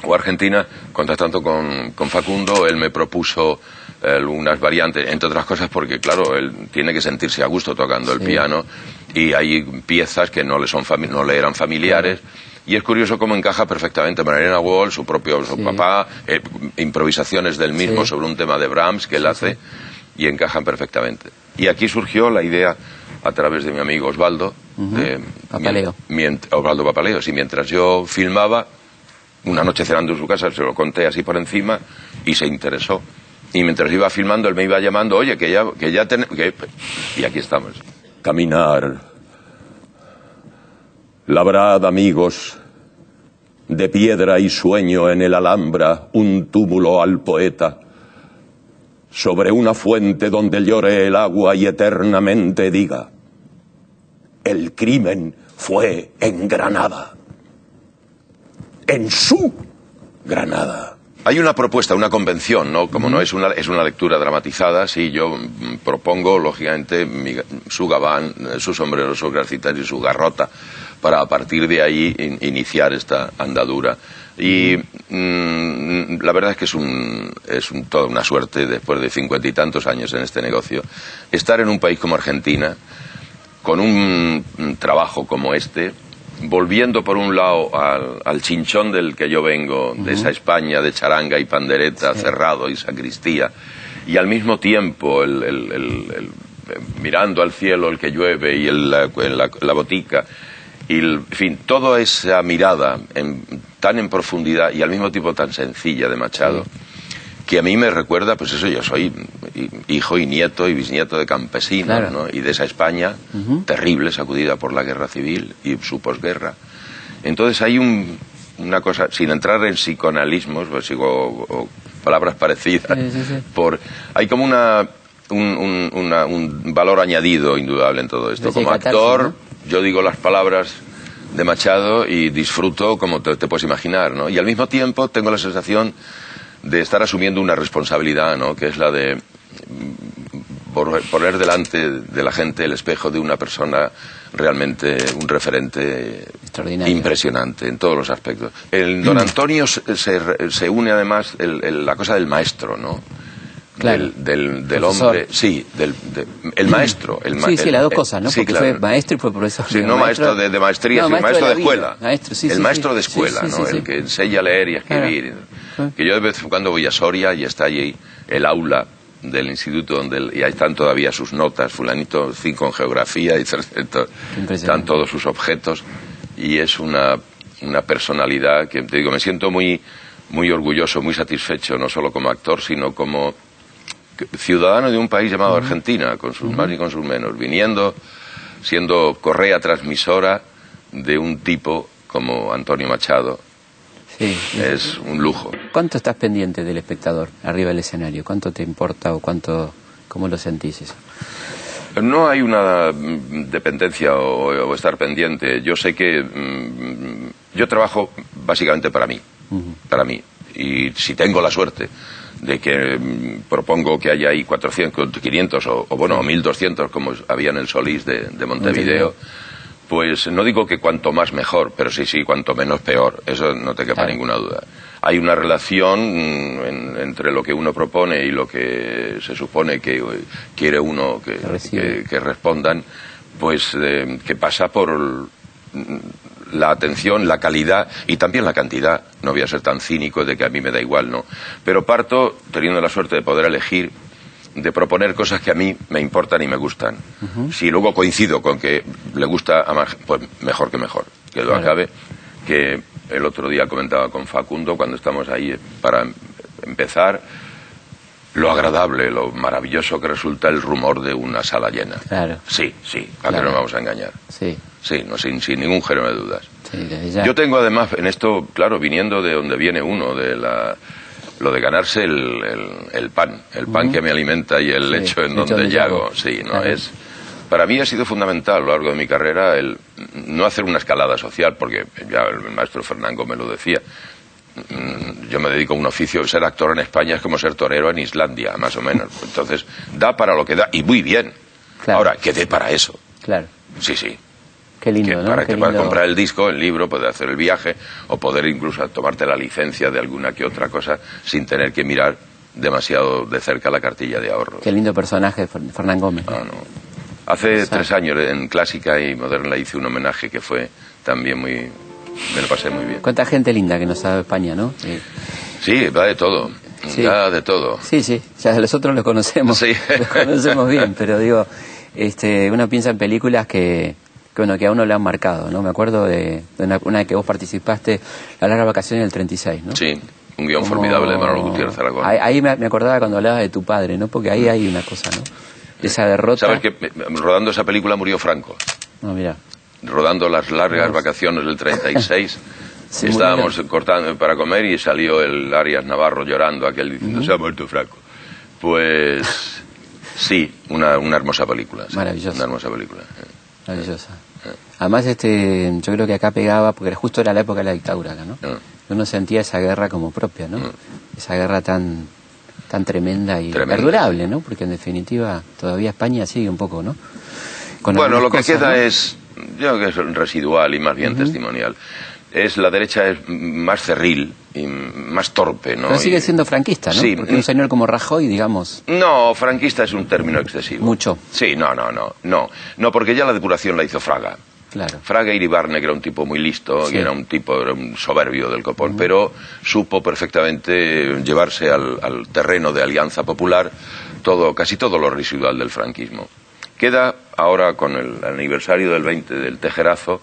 o Argentina, contactando con, con Facundo, él me propuso algunas variantes, entre otras cosas porque, claro, él tiene que sentirse a gusto tocando el piano y hay piezas que no le, son no le eran familiares. Y es curioso cómo encaja perfectamente Mariana Wall, su propio su papá, eh, improvisaciones del mismo sobre un tema de Brahms que él hace y encajan perfectamente. Y aquí surgió la idea a través de mi amigo Osvaldo, Papaleo. Osvaldo Papaleo, y mientras yo filmaba, una noche cenando en su casa, se lo conté así por encima y se interesó. Y mientras iba filmando, él me iba llamando, oye, que ya, que ya tenemos... Y aquí estamos. Caminar Labrad, amigos, de piedra y sueño en el Alhambra un túmulo al poeta, sobre una fuente donde llore el agua y eternamente diga, el crimen fue en Granada, en su Granada. Hay una propuesta, una convención, ¿no? Como no es una, es una lectura dramatizada, sí, yo propongo, lógicamente, su gabán, su sombrero, su gracitas y su garrota para a partir de ahí iniciar esta andadura. Y mm, la verdad es que es, un, es un, toda una suerte, después de cincuenta y tantos años en este negocio, estar en un país como Argentina, con un trabajo como este, volviendo por un lado al, chinchón del que yo vengo, de esa España de charanga y pandereta, cerrado y sacristía, y al mismo tiempo el, mirando al cielo el que llueve y la, la, botica, y en fin, toda esa mirada tan en profundidad y al mismo tiempo tan sencilla de Machado que a mí me recuerda, pues eso, yo soy hijo y nieto y bisnieto de campesinos, ¿no? Y de esa España terrible, sacudida por la guerra civil y su posguerra. Entonces hay un, una cosa, sin entrar en psicoanalismos, pues, o, palabras parecidas, por hay como una un, un, valor añadido indudable en todo esto. Como actor, yo digo las palabras de Machado y disfruto como te, te puedes imaginar, ¿no? Y al mismo tiempo tengo la sensación de estar asumiendo una responsabilidad, ¿no? Que es la de poner delante de la gente el espejo de una persona realmente un referente impresionante en todos los aspectos. En Don Antonio se, se, une además la cosa del maestro, ¿no? Del, del, hombre, sí, del el maestro. El sí, sí, las dos cosas, ¿no? Porque fue maestro y fue profesor. Sí, no maestro, de, maestría, sino maestro de, escuela. el maestro de escuela, ¿no? El que enseña a leer y a escribir. Que yo de vez en cuando voy a Soria y está allí el aula del instituto donde y ahí están todavía sus notas, fulanito cinco en geografía y están todos sus objetos y es una, una personalidad que te digo, me siento muy muy orgulloso, muy satisfecho, no solo como actor, sino como ciudadano de un país llamado Argentina, con sus más y con sus menos, viniendo, siendo correa transmisora de un tipo como Antonio Machado. Sí, es un lujo. ¿Cuánto estás pendiente del espectador arriba del escenario? ¿Cuánto te importa o cuánto, cómo lo sentís eso? No hay una mm, dependencia o, estar pendiente. Yo sé que mm, yo trabajo básicamente para mí, para mí. Y si tengo la suerte de que mm, propongo que haya ahí 400, 500 o, o bueno, 1200 como había en el Solís de, Montevideo, pues no digo que cuanto más mejor, pero sí, sí, cuanto menos peor, eso no te quepa ninguna duda. Hay una relación mm, entre lo que uno propone y lo que se supone que eh, quiere uno que, que, respondan, pues eh, que pasa por mm, la atención, la calidad y también la cantidad. No voy a ser tan cínico de que a mí me da igual, ¿no? Pero parto teniendo la suerte de poder elegir, de proponer cosas que a mí me importan y me gustan. Si luego coincido con que le gusta a más, pues mejor que mejor. Que lo acabe. Que el otro día comentaba con Facundo cuando estamos ahí para empezar lo agradable, lo maravilloso que resulta el rumor de una sala llena. Claro. Sí, sí, a que no nos vamos a engañar. Sí. Sí, no, sin, sin ningún género de dudas. Yo tengo además en esto, claro, viniendo de donde viene uno, de la lo de ganarse el, el, pan, el pan que me alimenta y el hecho en donde llago, sí, no es para mí ha sido fundamental a lo largo de mi carrera el no hacer una escalada social, porque ya el maestro Fernando me lo decía, Mm, yo me dedico a un oficio, ser actor en España es como ser torero en Islandia, más o menos. Entonces, da para lo que da, y muy bien. Ahora, que dé para eso. Claro. Sí, sí. Qué lindo, ¿no? Para que puedas comprar el disco, el libro, poder hacer el viaje, o poder incluso tomarte la licencia de alguna que otra cosa sin tener que mirar demasiado de cerca la cartilla de ahorro. Qué lindo personaje, Fernán Gómez. Ah, no. Hace tres años en Clásica y Moderna hice un homenaje que fue también muy, me lo pasé muy bien. Cuánta gente linda que nos sabe España, ¿no? Sí, va de todo. Va de todo. Sí, sí, ya nosotros los conocemos, sí. los conocemos bien, pero digo, este, uno piensa en películas que, que, bueno, que a uno le han marcado, ¿no? Me acuerdo de, una, una que vos participaste, La larga vacación del 36, ¿no? Sí, un guion formidable de Manolo Gutiérrez Zaragoza. Ahí, ahí me, acordaba cuando hablabas de tu padre, ¿no? Porque ahí hay una cosa, ¿no? esa derrota. ¿Sabes que rodando esa película murió Franco? No, ah, mira rodando las largas vacaciones del 36. Estábamos cortando para comer y salió el Arias Navarro llorando, aquel diciendo, se ha muerto Franco. Pues sí, una, una hermosa película. Maravillosa. Una hermosa película. Eh. Maravillosa. Además, este, yo creo que acá pegaba, porque justo era la época de la dictadura acá, ¿no? Ah. Uno sentía esa guerra como propia, ¿no? Ah. Esa guerra tan, tan tremenda y perdurable, ¿no? Porque en definitiva todavía España sigue un poco, ¿no? bueno, lo que queda es yo creo que es residual y más bien testimonial. es la derecha es más cerril y más torpe, ¿no? Pero sigue siendo franquista, ¿no? Sí. Porque un señor como Rajoy, digamos... No, franquista es un término excesivo. Mucho. Sí, no, no, no, no. No, porque ya la depuración la hizo Fraga. Claro. Fraga Iribarne, que era un tipo muy listo, Sí. y era un tipo, era un soberbio del copón, pero supo perfectamente llevarse al, al terreno de Alianza Popular todo, casi todo lo residual del franquismo. Queda ahora con el aniversario del 20 del Tejerazo,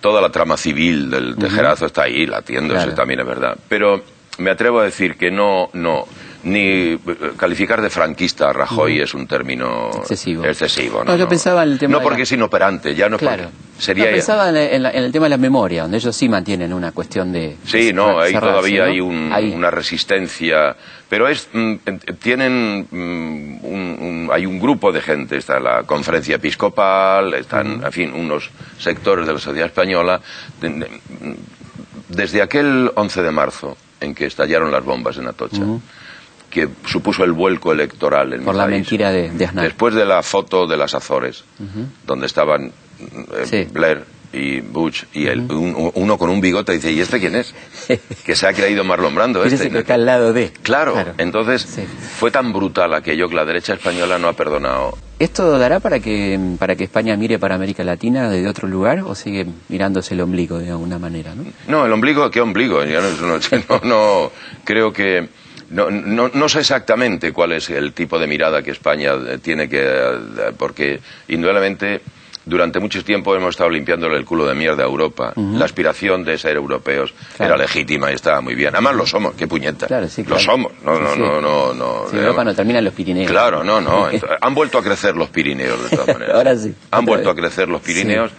toda la trama civil del Tejerazo está ahí, latiéndose Claro. también es verdad. Pero me atrevo a decir que no, no, ni eh, calificar de franquista a Rajoy es un término Excesivo. excesivo, No, yo pensaba en el tema No porque la- es inoperante, ya no Claro. porque- sería No, pensaba en, la- en el tema de la memoria, donde ellos sí mantienen una cuestión de... Sí, de no, ahí cerrarse, todavía ¿no? hay un- Ahí. una resistencia, pero es mm, tienen mm, un, un- hay un grupo de gente, está la conferencia episcopal, están, en fin, unos sectores de la sociedad española. mm, desde aquel 11 de marzo, en que estallaron las bombas en Atocha, que supuso el vuelco electoral en mi Por la país. mentira de, de Aznar. Después de la foto de las Azores, donde estaban eh, Sí. Blair y Bush, y el, un- uno con un bigote, dice, ¿y este quién es? que se ha creído Marlon Brando. Este. que está al lado de... Claro, entonces Sí. fue tan brutal aquello que la derecha española no ha perdonado. ¿Esto dará para que, para que España mire para América Latina desde otro lugar o sigue mirándose el ombligo de alguna manera? ¿no? No, el ombligo, ¿qué ombligo? No- creo que... No, no, no sé exactamente cuál es el tipo de mirada que España eh, tiene que... eh, Porque, indudablemente, durante mucho tiempo hemos estado limpiándole el culo de mierda a Europa. La aspiración de ser europeos Claro. era legítima y estaba muy bien. Además lo somos, qué puñeta. Claro, sí, Lo somos. No, no, Sí, no, no, no. Si Europa no termina en los Pirineos. Claro, no, no. Han vuelto a crecer los Pirineos, de todas maneras. Ahora sí. Han vuelto a crecer los Pirineos,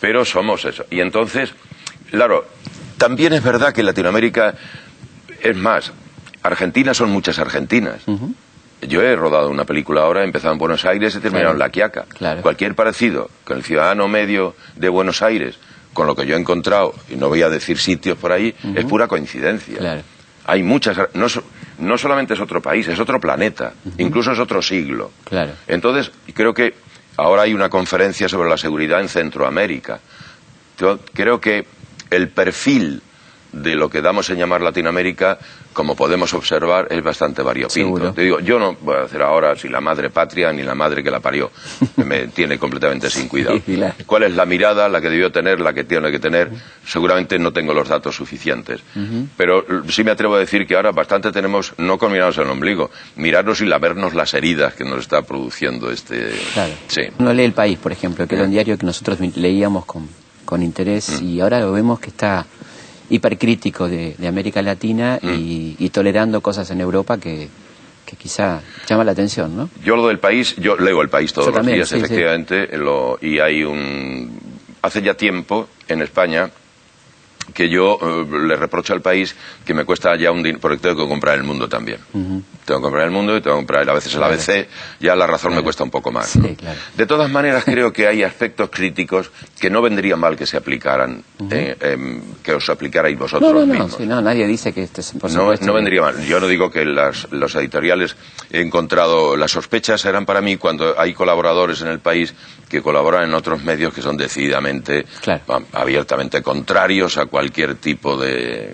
pero somos eso. Y entonces, claro, también es verdad que Latinoamérica, es más, Argentina son muchas argentinas. Yo he rodado una película ahora, he empezado en Buenos Aires y he terminado Claro. en La Quiaca. Claro. Cualquier parecido con el ciudadano medio de Buenos Aires, con lo que yo he encontrado, y no voy a decir sitios por ahí, es pura coincidencia. Claro. Hay muchas, no, no solamente es otro país, es otro planeta, incluso es otro siglo. Claro. Entonces, creo que ahora hay una conferencia sobre la seguridad en Centroamérica. Yo creo que el perfil de lo que damos en llamar Latinoamérica, como podemos observar, es bastante variopinto. Seguro. Te digo, yo no voy a hacer ahora si la madre patria ni la madre que la parió, me tiene completamente sin cuidado. ¿Cuál es la mirada, la que debió tener, la que tiene que tener? Seguramente no tengo los datos suficientes. Pero l- sí me atrevo a decir que ahora bastante tenemos, no con mirarnos el ombligo, mirarnos y lamernos las heridas que nos está produciendo este... Claro. Sí. Uno lee El País, por ejemplo, que era un diario que nosotros leíamos con, con interés y ahora lo vemos que está hipercrítico de, de América Latina Mm. y, y tolerando cosas en Europa que, que quizá llama la atención, ¿no? Yo lo del país, yo leo el país todos Yo los también, días, sí, sí. efectivamente, lo- y hay un... Hace ya tiempo en España que yo eh, le reprocho al país que me cuesta ya un dinero, porque tengo que comprar el mundo también. Tengo que comprar el mundo y tengo que comprar a veces el Claro. ABC, ya la razón me cuesta un poco más. Sí, ¿no? claro. De todas maneras, creo que hay aspectos críticos que no vendría mal que se aplicaran, eh, em, que os aplicarais vosotros No, no, mismos. sí, no, nadie dice que esto es por No, vendría mal. Yo no digo que las, los editoriales he encontrado las sospechas eran para mí cuando hay colaboradores en el país que colaboran en otros medios que son decididamente abiertamente contrarios a cualquier tipo de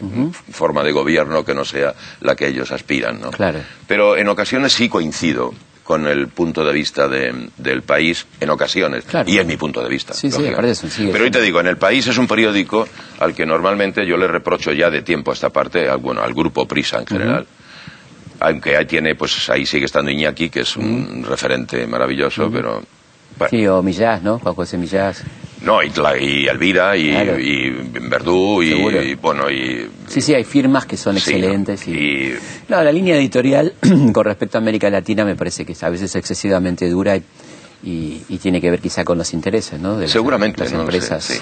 forma de gobierno que no sea la que ellos aspiran, ¿no? Claro. Pero en ocasiones sí coincido con el punto de vista de- del país, en ocasiones, Claro. y es mi punto de vista. Sí, sí, eso, Pero hoy te digo, en el país es un periódico al que normalmente yo le reprocho ya de tiempo a esta parte, al, bueno, al grupo Prisa en general. Aunque ahí tiene, pues ahí sigue estando Iñaki, que es un referente maravilloso, pero... bueno, Sí, o Millás, ¿no? Juan José Millás. No, y, y Elvira, y, Claro. y Verdú, y, bueno, y... Sí, sí, hay firmas que son Sí, excelentes. ¿no? Y... Y- No, la línea editorial con respecto a América Latina me parece que es a veces excesivamente dura y, y- y tiene que ver quizá con los intereses, ¿no? De las- Seguramente, las no lo sé, empresas. sí.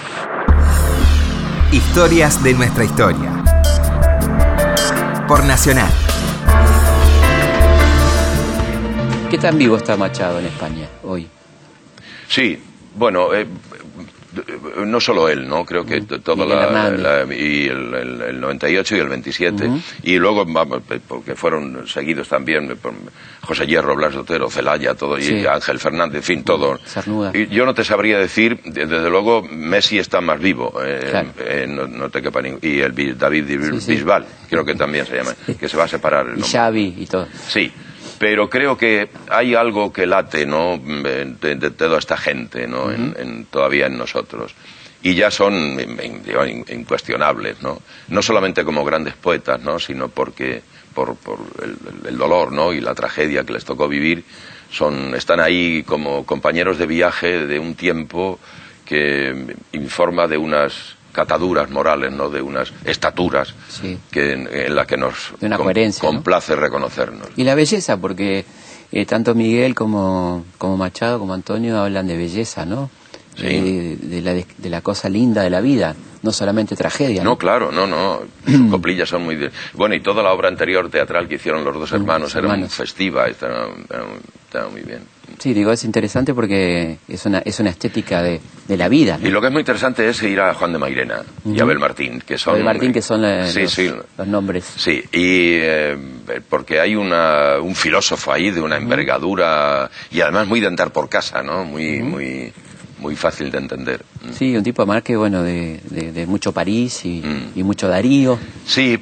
Historias de nuestra historia. Por Nacional. ¿Qué tan vivo está Machado en España hoy? Sí, bueno, eh, no solo él, ¿no? Creo que toda la, y el, 98 y el 27 y luego porque fueron seguidos también por José Hierro, Blas Otero, Celaya, todo y Ángel Fernández, en fin, todo. Y yo no te sabría decir, desde luego Messi está más vivo, eh, eh, no, te quepa y el David Bisbal, creo que también se llama, que se va a separar. Y Xavi y todo. Sí pero creo que hay algo que late ¿no? de, toda esta gente ¿no? en, todavía en nosotros. Y ya son incuestionables no no solamente como grandes poetas no sino porque por, por el, dolor no y la tragedia que les tocó vivir son están ahí como compañeros de viaje de un tiempo que informa de unas cataduras morales, ¿no? de unas estaturas que, en, las que nos complace reconocernos. Y la belleza, porque eh, tanto Miguel como, como Machado, como Antonio hablan de belleza, ¿no? Eh, de, la, de, la, cosa linda de la vida, no solamente tragedia. No, claro, no, no. Sus coplillas son muy. Bueno, y toda la obra anterior teatral que hicieron los dos hermanos era muy festiva, estaba, muy bien. Sí, digo, es interesante porque es una, es una estética de, de la vida. Y lo que es muy interesante es ir a Juan de Mairena y Abel Martín, que son... Abel Martín, que son los, los, nombres. Sí, y eh, porque hay una, un filósofo ahí de una envergadura y además muy de andar por casa, ¿no? Muy, muy muy fácil de entender. Sí, un tipo además que, bueno, de, de, mucho París y, mm. y, mucho Darío. Sí,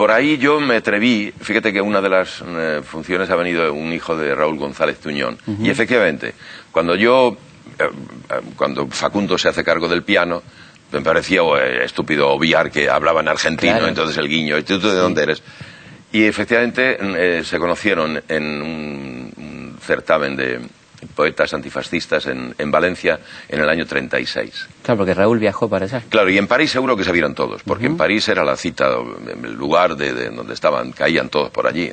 por ahí yo me atreví, fíjate que una de las eh, funciones ha venido un hijo de Raúl González Tuñón. Y efectivamente, cuando yo, eh, eh, cuando Facundo se hace cargo del piano, me parecía estúpido obviar que hablaba en argentino, entonces el guiño, ¿tú de dónde eres? Y efectivamente se conocieron en un certamen de, poetas antifascistas en, en, Valencia en el año 36. Claro, porque Raúl viajó para allá. Claro, y en París seguro que se vieron todos, porque en París era la cita, el lugar de, donde estaban, caían todos por allí.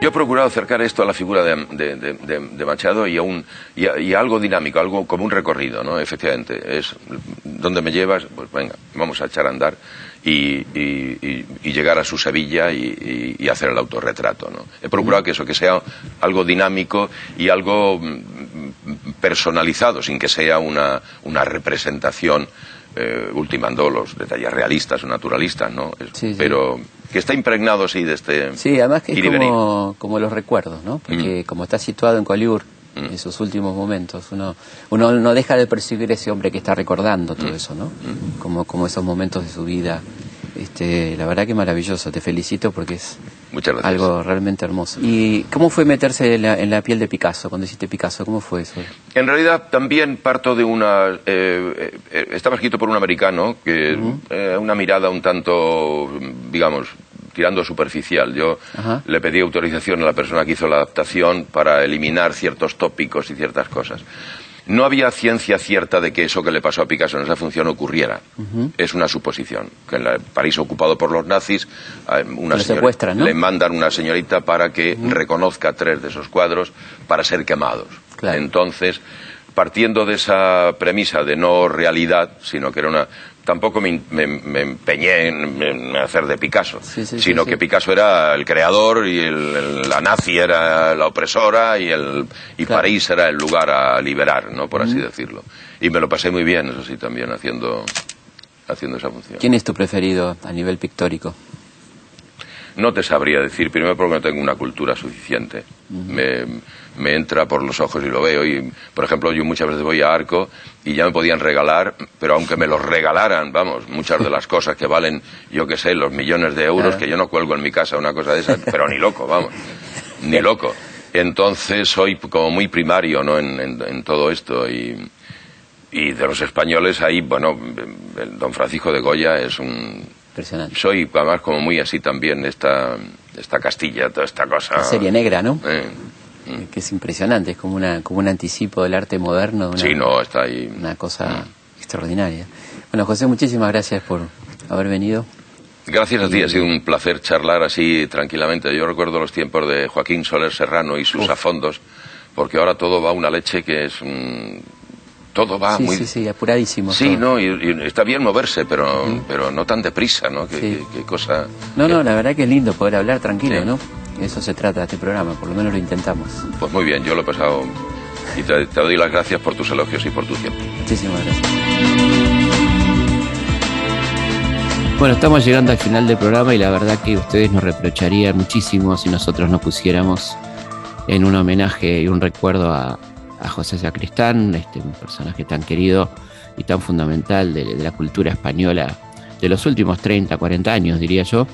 Yo he procurado acercar esto a la figura de, Machado y a, un, y, algo dinámico, algo como un recorrido, ¿no? Efectivamente, es ¿dónde me llevas? Pues venga, vamos a echar a andar y, llegar a su Sevilla y, hacer el autorretrato, ¿no? He procurado que eso, que sea algo dinámico y algo mm, personalizado, sin que sea una, una representación eh, ultimando los detalles realistas o naturalistas, ¿no? Pero que está impregnado, sí, de este... Sí, además que es como, como, los recuerdos, ¿no? Porque mm. como está situado en Coliur, mm. En sus últimos momentos, uno, uno no deja de percibir ese hombre que está recordando todo mm. eso, ¿no? Como, como esos momentos de su vida este, la verdad que maravilloso, te felicito porque es algo realmente hermoso. ¿Y cómo fue meterse en la, piel de Picasso, cuando hiciste Picasso? ¿Cómo fue eso? En realidad también parto de una... Eh, eh, estaba escrito por un americano, que eh, una mirada un tanto, digamos, tirando superficial. Yo le pedí autorización a la persona que hizo la adaptación para eliminar ciertos tópicos y ciertas cosas. No había ciencia cierta de que eso que le pasó a Picasso en esa función ocurriera. Es una suposición. Que en el París ocupado por los nazis, una le mandan una señorita para que reconozca tres de esos cuadros para ser quemados. Entonces, partiendo de esa premisa de no realidad, sino que era una tampoco me, empeñé en, hacer de Picasso, sino que Picasso era el creador y la nazi era la opresora y, el, y París era el lugar a liberar, ¿no? por así decirlo. Y me lo pasé muy bien, eso sí, también haciendo, haciendo esa función. ¿Quién es tu preferido a nivel pictórico? No te sabría decir, primero porque no tengo una cultura suficiente. me, me, entra por los ojos y lo veo. Y, por ejemplo, yo muchas veces voy a Arco y ya me podían regalar, pero aunque me los regalaran, vamos, muchas de las cosas que valen, yo qué sé, los millones de euros, que yo no cuelgo en mi casa una cosa de esas, pero ni loco, vamos, ni loco. Entonces soy como muy primario ¿no? en, en, todo esto y, y de los españoles ahí, bueno, el don Francisco de Goya es un soy además como muy así también esta, esta Castilla, toda esta cosa. La serie negra, ¿no? Mm. Que es impresionante, es como, una, como un anticipo del arte moderno. sí, no, está ahí. Una cosa mm. extraordinaria. Bueno, José, muchísimas gracias por haber venido. Gracias a ti, ha sido un placer charlar así tranquilamente. Yo recuerdo los tiempos de Joaquín Soler Serrano y sus afondos, porque ahora todo va a una leche que es todo va muy... Sí, sí, apuradísimo. Sí, no, y, está bien moverse, pero, pero no tan deprisa, ¿no? Qué, cosa... No, no, la verdad que es lindo poder hablar tranquilo, ¿no? Eso se trata de este programa, por lo menos lo intentamos. Pues muy bien, yo lo he pasado Y te, te doy las gracias por tus elogios y por tu tiempo. Muchísimas gracias. Bueno, estamos llegando al final del programa y la verdad que ustedes nos reprocharían muchísimo si nosotros nos pusiéramos en un homenaje y un recuerdo a, José Sacristán, este, un personaje tan querido y tan fundamental de, la cultura española de los últimos 30, 40 años, diría yo,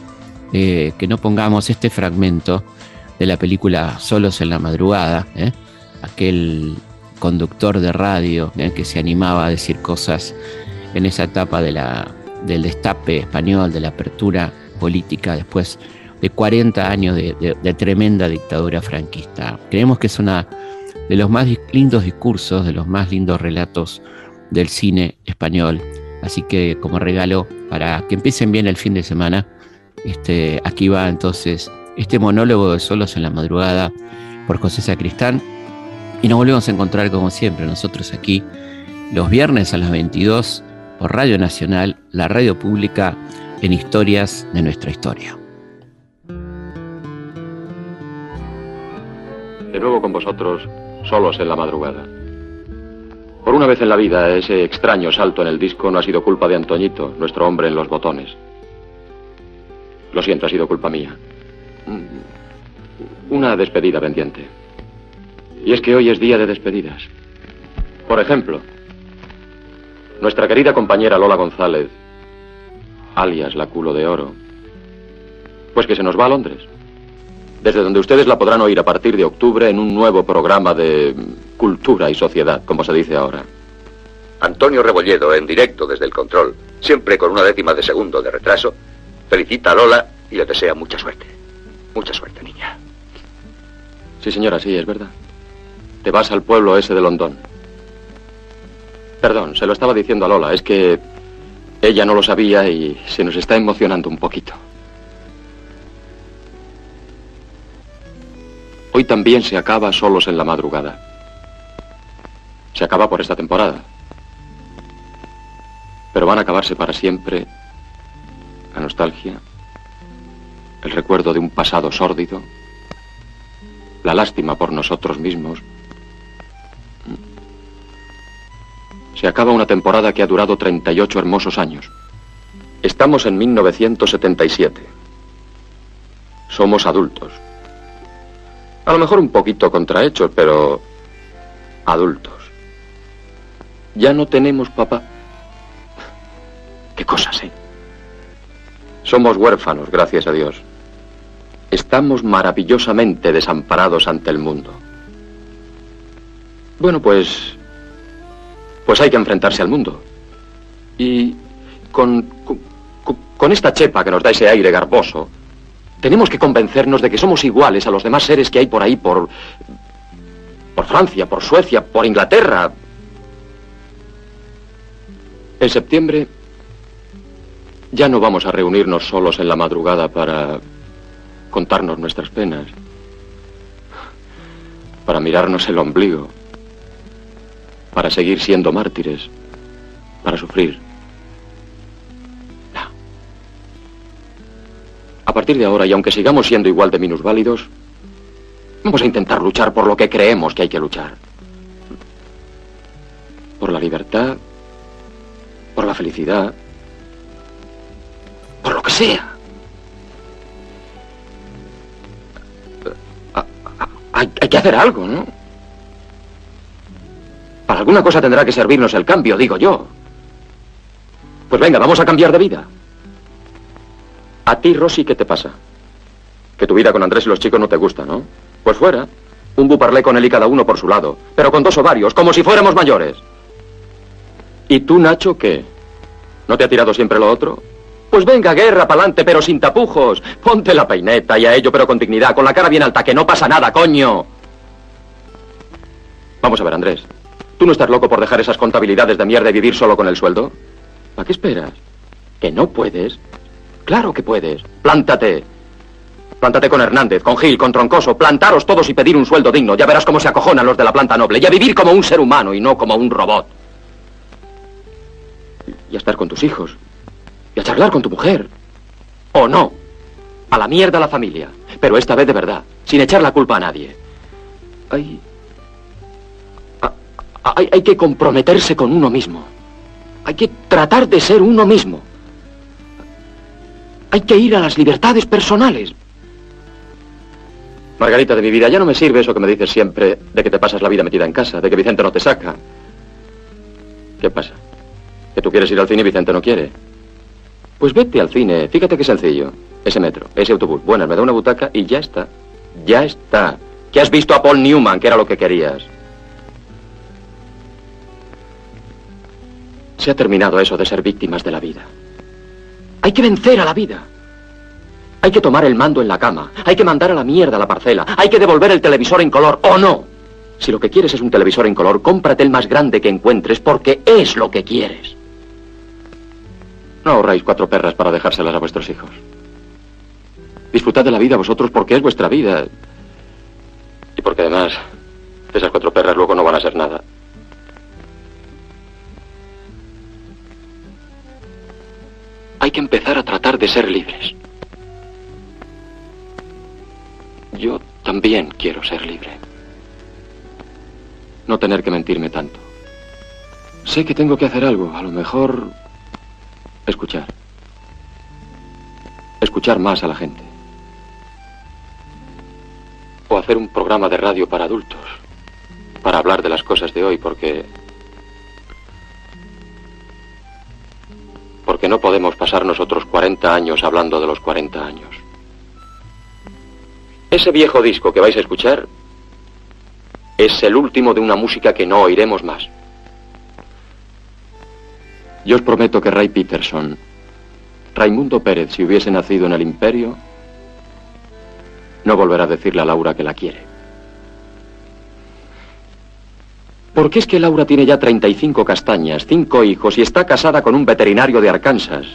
eh, que no pongamos este fragmento de la película Solos en la Madrugada, ¿eh? aquel conductor de radio ¿eh? que se animaba a decir cosas en esa etapa de del destape español, de la apertura política después de 40 años de, tremenda dictadura franquista. Creemos que es una de los más lindos discursos, de los más lindos relatos del cine español. Así que como regalo para que empiecen bien el fin de semana, este, aquí va entonces este monólogo de Solos en la Madrugada por José Sacristán. Y nos volvemos a encontrar como siempre nosotros aquí los viernes a las 22 por Radio Nacional, la radio pública en historias de nuestra historia. De nuevo con vosotros, solos en la madrugada. Por una vez en la vida, ese extraño salto en el disco no ha sido culpa de Antoñito, nuestro hombre en los botones. Lo siento, ha sido culpa mía. Una despedida pendiente. Y es que hoy es día de despedidas. Por ejemplo, nuestra querida compañera Lola González, alias la culo de oro, pues que se nos va a Londres desde donde ustedes la podrán oír a partir de octubre en un nuevo programa de cultura y sociedad, como se dice ahora. Antonio Rebolledo, en directo desde el control, siempre con una décima de segundo de retraso, felicita a Lola y le desea mucha suerte. Mucha suerte, niña. Sí, señora, sí, es verdad. Te vas al pueblo ese de Londón. Perdón, se lo estaba diciendo a Lola, es que ella no lo sabía y se nos está emocionando un poquito. Hoy también se acaba solos en la madrugada. Se acaba por esta temporada. Pero van a acabarse para siempre la nostalgia, el recuerdo de un pasado sórdido, la lástima por nosotros mismos. Se acaba una temporada que ha durado 38 hermosos años. Estamos en 1977. Somos adultos. A lo mejor un poquito contrahechos, pero adultos. Ya no tenemos papá. Qué cosas, ¿eh? Somos huérfanos, gracias a Dios. Estamos maravillosamente desamparados ante el mundo. Bueno, pues... Pues hay que enfrentarse al mundo. Y con, con, esta chepa que nos da ese aire garboso, tenemos que convencernos de que somos iguales a los demás seres que hay por ahí, por. por Francia, por Suecia, por Inglaterra. En septiembre ya no vamos a reunirnos solos en la madrugada para contarnos nuestras penas, para mirarnos el ombligo, para seguir siendo mártires, para sufrir. A partir de ahora, y aunque sigamos siendo igual de minusválidos, vamos a intentar luchar por lo que creemos que hay que luchar. Por la libertad, por la felicidad, por lo que sea. Hay, hay, que hacer algo, ¿no? Para alguna cosa tendrá que servirnos el cambio, digo yo. Pues venga, vamos a cambiar de vida. A ti, Rosy, ¿qué te pasa? Que tu vida con Andrés y los chicos no te gusta, ¿no? Pues fuera. Un buparlé con él y cada uno por su lado. Pero con dos ovarios, como si fuéramos mayores. ¿Y tú, Nacho, qué? ¿No te ha tirado siempre lo otro? Pues venga, guerra, pa'lante, pero sin tapujos. Ponte la peineta y a ello, pero con dignidad, con la cara bien alta, que no pasa nada, coño. Vamos a ver, Andrés. ¿Tú no estás loco por dejar esas contabilidades de mierda y vivir solo con el sueldo? ¿A qué esperas? ¿Que no puedes? Claro que puedes. Plántate. Plántate con Hernández, con Gil, con Troncoso. Plantaros todos y pedir un sueldo digno. Ya verás cómo se acojonan los de la planta noble. Y a vivir como un ser humano y no como un robot. Y a estar con tus hijos. Y a charlar con tu mujer. ¿O no? A la mierda la familia. Pero esta vez de verdad. Sin echar la culpa a nadie. Hay... Hay, hay que comprometerse con uno mismo. Hay que tratar de ser uno mismo. Hay que ir a las libertades personales. Margarita de mi vida, ya no me sirve eso que me dices siempre de que te pasas la vida metida en casa, de que Vicente no te saca. ¿Qué pasa? ¿Que tú quieres ir al cine y Vicente no quiere? Pues vete al cine, fíjate qué sencillo. Ese metro, ese autobús. Bueno, me da una butaca y ya está. Ya está. Que has visto a Paul Newman, que era lo que querías. Se ha terminado eso de ser víctimas de la vida. Hay que vencer a la vida. Hay que tomar el mando en la cama. Hay que mandar a la mierda la parcela. Hay que devolver el televisor en color, ¿o no? Si lo que quieres es un televisor en color, cómprate el más grande que encuentres porque es lo que quieres. No ahorráis cuatro perras para dejárselas a vuestros hijos. Disfrutad de la vida vosotros porque es vuestra vida. Y porque además, esas cuatro perras luego no van a ser nada. Hay que empezar a tratar de ser libres. Yo también quiero ser libre. No tener que mentirme tanto. Sé que tengo que hacer algo, a lo mejor escuchar. Escuchar más a la gente. O hacer un programa de radio para adultos. Para hablar de las cosas de hoy, porque... Porque no podemos pasar nosotros 40 años hablando de los 40 años. Ese viejo disco que vais a escuchar es el último de una música que no oiremos más. Yo os prometo que Ray Peterson, Raimundo Pérez, si hubiese nacido en el imperio, no volverá a decirle a Laura que la quiere. Porque es que Laura tiene ya 35 castañas, cinco hijos y está casada con un veterinario de Arkansas.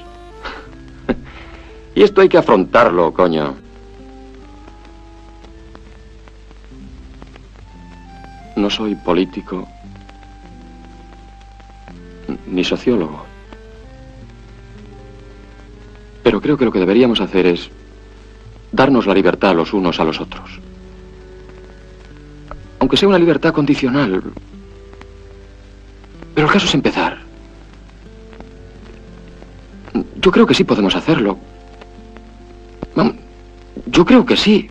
y esto hay que afrontarlo, coño. No soy político ni sociólogo. Pero creo que lo que deberíamos hacer es darnos la libertad los unos a los otros. Aunque sea una libertad condicional. Pero el caso es empezar. Yo creo que sí podemos hacerlo. Yo creo que sí.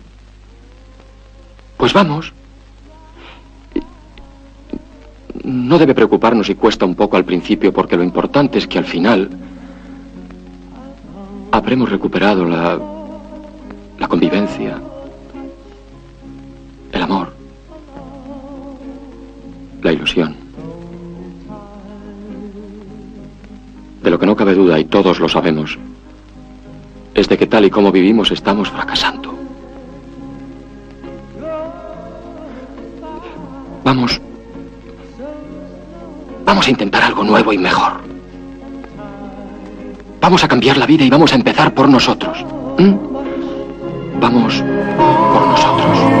Pues vamos. No debe preocuparnos si cuesta un poco al principio, porque lo importante es que al final habremos recuperado la, la convivencia, el amor, la ilusión. De lo que no cabe duda, y todos lo sabemos, es de que tal y como vivimos estamos fracasando. Vamos a intentar algo nuevo y mejor. Vamos a cambiar la vida y vamos a empezar por nosotros. Vamos por nosotros.